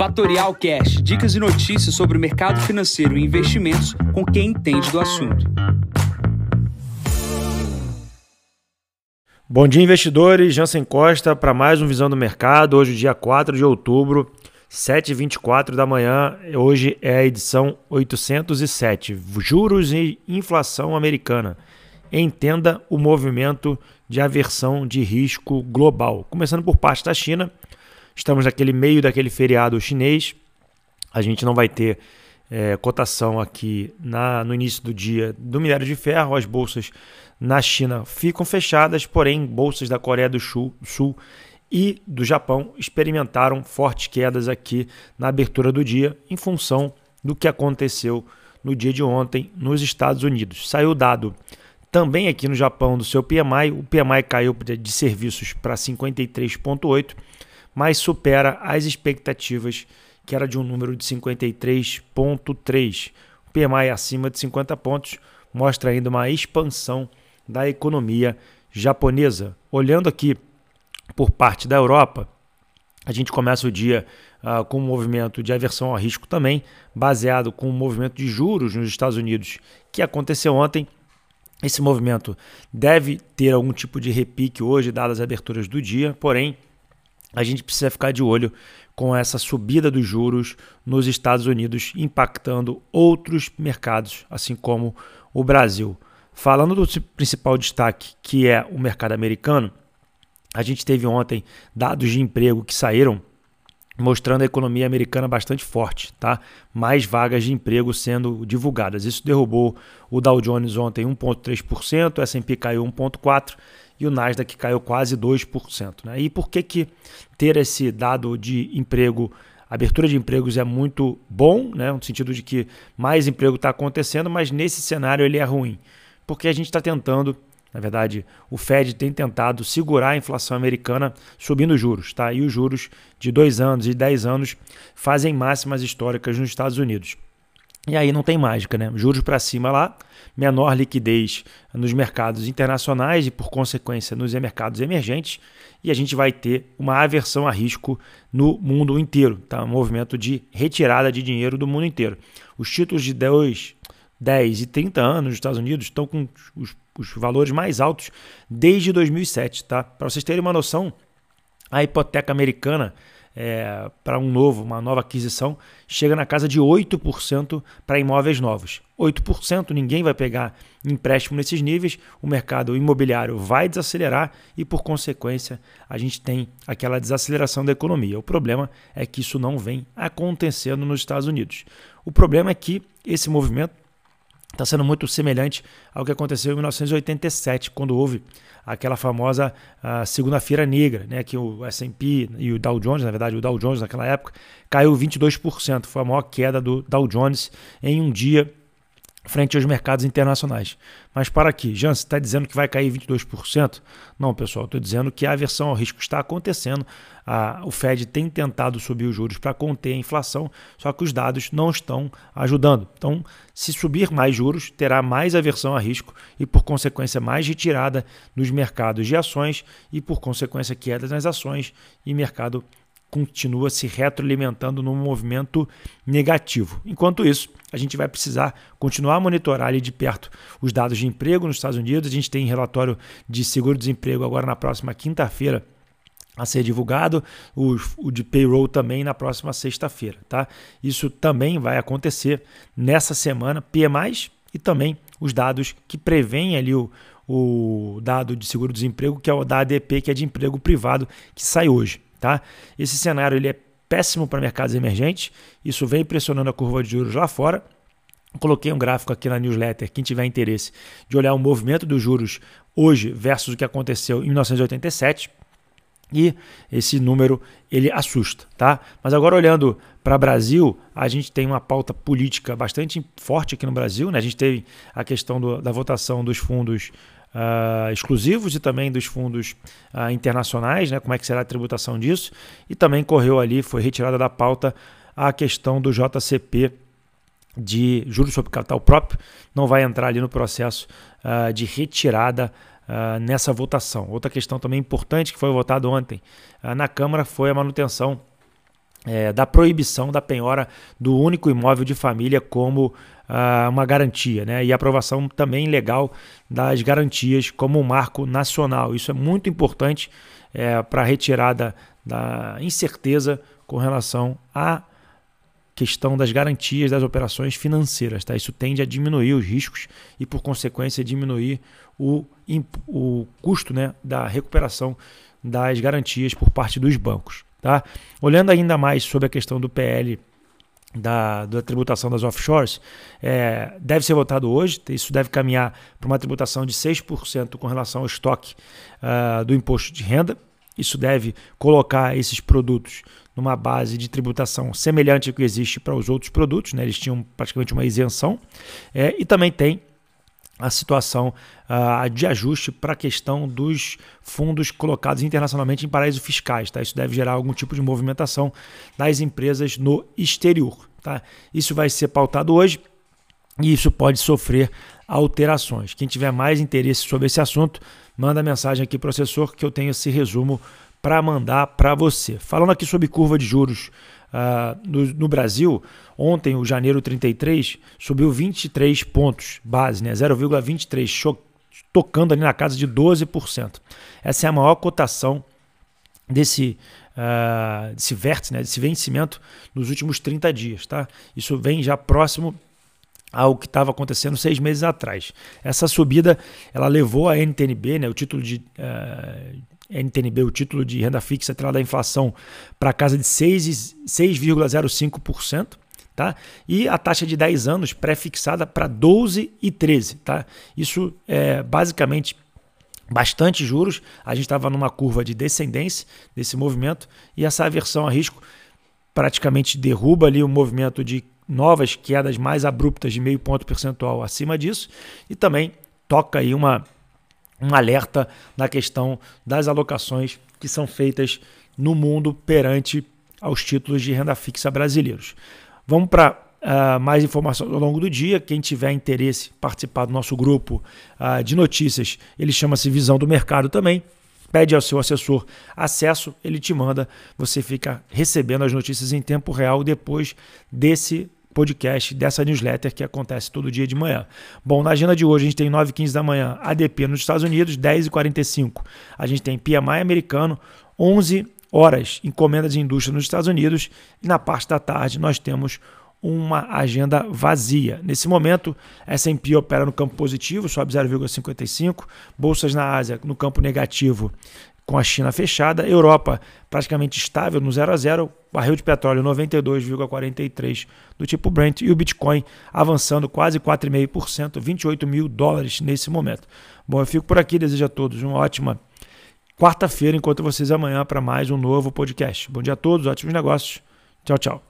Fatorial Cash, dicas e notícias sobre o mercado financeiro e investimentos com quem entende do assunto. Bom dia, investidores. Jansen Costa para mais um Visão do Mercado. Hoje, dia 4 de outubro, 7h24 da manhã. Hoje é a edição 807. Juros e inflação americana. Entenda o movimento de aversão de risco global. Começando por parte da China, Estamos naquele meio daquele feriado chinês. A gente não vai ter é, cotação aqui na, no início do dia do minério de ferro. As bolsas na China ficam fechadas, porém, bolsas da Coreia do Sul, Sul e do Japão experimentaram fortes quedas aqui na abertura do dia, em função do que aconteceu no dia de ontem nos Estados Unidos. Saiu dado também aqui no Japão do seu PMI, o PMI caiu de serviços para 53,8 mas supera as expectativas, que era de um número de 53,3. O PMI acima de 50 pontos mostra ainda uma expansão da economia japonesa. Olhando aqui por parte da Europa, a gente começa o dia uh, com um movimento de aversão ao risco também, baseado com o um movimento de juros nos Estados Unidos que aconteceu ontem. Esse movimento deve ter algum tipo de repique hoje, dadas as aberturas do dia, porém, a gente precisa ficar de olho com essa subida dos juros nos Estados Unidos, impactando outros mercados, assim como o Brasil. Falando do principal destaque, que é o mercado americano, a gente teve ontem dados de emprego que saíram mostrando a economia americana bastante forte, tá? Mais vagas de emprego sendo divulgadas. Isso derrubou o Dow Jones ontem 1.3%, o S&P caiu 1.4 e o Nasdaq caiu quase 2%. Né? E por que, que ter esse dado de emprego, abertura de empregos é muito bom, né? no sentido de que mais emprego está acontecendo, mas nesse cenário ele é ruim? Porque a gente está tentando, na verdade, o Fed tem tentado segurar a inflação americana subindo juros, tá? E os juros de dois anos e 10 anos fazem máximas históricas nos Estados Unidos. E aí não tem mágica, né? Juros para cima lá, menor liquidez nos mercados internacionais e, por consequência, nos mercados emergentes, e a gente vai ter uma aversão a risco no mundo inteiro, tá? Um movimento de retirada de dinheiro do mundo inteiro. Os títulos de 2, 10 e 30 anos nos Estados Unidos estão com os, os valores mais altos desde 2007, tá? Para vocês terem uma noção, a hipoteca americana é, para um novo, uma nova aquisição, chega na casa de 8% para imóveis novos. 8% ninguém vai pegar empréstimo nesses níveis, o mercado imobiliário vai desacelerar e, por consequência, a gente tem aquela desaceleração da economia. O problema é que isso não vem acontecendo nos Estados Unidos. O problema é que esse movimento está sendo muito semelhante ao que aconteceu em 1987, quando houve aquela famosa uh, segunda-feira negra, né, que o S&P e o Dow Jones, na verdade o Dow Jones naquela época, caiu 22%, foi a maior queda do Dow Jones em um dia frente aos mercados internacionais. Mas para aqui, Jan, você está dizendo que vai cair 22%? Não, pessoal, estou dizendo que a aversão ao risco está acontecendo. A, o Fed tem tentado subir os juros para conter a inflação, só que os dados não estão ajudando. Então, se subir mais juros, terá mais aversão a risco e, por consequência, mais retirada nos mercados de ações e, por consequência, queda nas ações e mercado continua se retroalimentando num movimento negativo. Enquanto isso, a gente vai precisar continuar a monitorar ali de perto os dados de emprego nos Estados Unidos. A gente tem relatório de seguro-desemprego agora na próxima quinta-feira a ser divulgado, o, o de payroll também na próxima sexta-feira, tá? Isso também vai acontecer nessa semana, PMIs e também os dados que prevêem ali o, o dado de seguro-desemprego, que é o da ADP, que é de emprego privado, que sai hoje. Tá? Esse cenário ele é péssimo para mercados emergentes, isso vem pressionando a curva de juros lá fora. Coloquei um gráfico aqui na newsletter, quem tiver interesse, de olhar o movimento dos juros hoje versus o que aconteceu em 1987. E esse número ele assusta, tá? Mas agora olhando para o Brasil, a gente tem uma pauta política bastante forte aqui no Brasil, né? A gente teve a questão do, da votação dos fundos uh, exclusivos e também dos fundos uh, internacionais, né? como é que será a tributação disso, e também correu ali, foi retirada da pauta a questão do JCP de juros sobre capital próprio, não vai entrar ali no processo uh, de retirada Uh, nessa votação. Outra questão também importante que foi votada ontem uh, na Câmara foi a manutenção é, da proibição da penhora do único imóvel de família como ah, uma garantia, né? E aprovação também legal das garantias como um marco nacional. Isso é muito importante é, para a retirada da incerteza com relação à questão das garantias das operações financeiras. Tá? Isso tende a diminuir os riscos e, por consequência, diminuir o, o custo né, da recuperação das garantias por parte dos bancos. Tá? Olhando ainda mais sobre a questão do PL da, da tributação das offshores, é, deve ser votado hoje. Isso deve caminhar para uma tributação de 6% com relação ao estoque uh, do imposto de renda. Isso deve colocar esses produtos numa base de tributação semelhante ao que existe para os outros produtos, né? eles tinham praticamente uma isenção. É, e também tem a situação uh, de ajuste para a questão dos fundos colocados internacionalmente em paraísos fiscais. Tá? Isso deve gerar algum tipo de movimentação das empresas no exterior. Tá? Isso vai ser pautado hoje e isso pode sofrer alterações. Quem tiver mais interesse sobre esse assunto, manda mensagem aqui para o assessor que eu tenho esse resumo para mandar para você. Falando aqui sobre curva de juros uh, no, no, Brasil, ontem o janeiro 33 subiu 23 pontos base, né? 0,23, tocando ali na casa de 12%. Essa é a maior cotação desse, uh, desse vértice, né? desse vencimento nos últimos 30 dias. Tá? Isso vem já próximo ao que estava acontecendo seis meses atrás. Essa subida ela levou a NTNB, né, o título de uh, NTNB, o título de renda fixa atrelado à inflação, para casa de 6,05%. Tá? E a taxa de 10 anos pré-fixada para 12,13. Tá? Isso é basicamente bastante juros. A gente estava numa curva de descendência desse movimento e essa aversão a risco praticamente derruba ali o movimento de novas quedas mais abruptas de meio ponto percentual acima disso e também toca aí uma, um alerta na questão das alocações que são feitas no mundo perante aos títulos de renda fixa brasileiros. Vamos para uh, mais informações ao longo do dia. Quem tiver interesse participar do nosso grupo uh, de notícias, ele chama-se Visão do Mercado também pede ao seu assessor acesso, ele te manda, você fica recebendo as notícias em tempo real depois desse podcast, dessa newsletter que acontece todo dia de manhã. Bom, na agenda de hoje a gente tem 9h15 da manhã ADP nos Estados Unidos, 10h45 a gente tem PMI americano, 11 horas encomenda de indústria nos Estados Unidos e na parte da tarde nós temos uma agenda vazia. Nesse momento, S&P opera no campo positivo, sobe 0,55, bolsas na Ásia no campo negativo, com a China fechada, Europa praticamente estável no 0 a 0, barril de petróleo 92,43 do tipo Brent e o Bitcoin avançando quase 4,5%, 28 mil dólares nesse momento. Bom, eu fico por aqui, desejo a todos uma ótima quarta-feira, enquanto vocês amanhã para mais um novo podcast. Bom dia a todos, ótimos negócios. Tchau, tchau.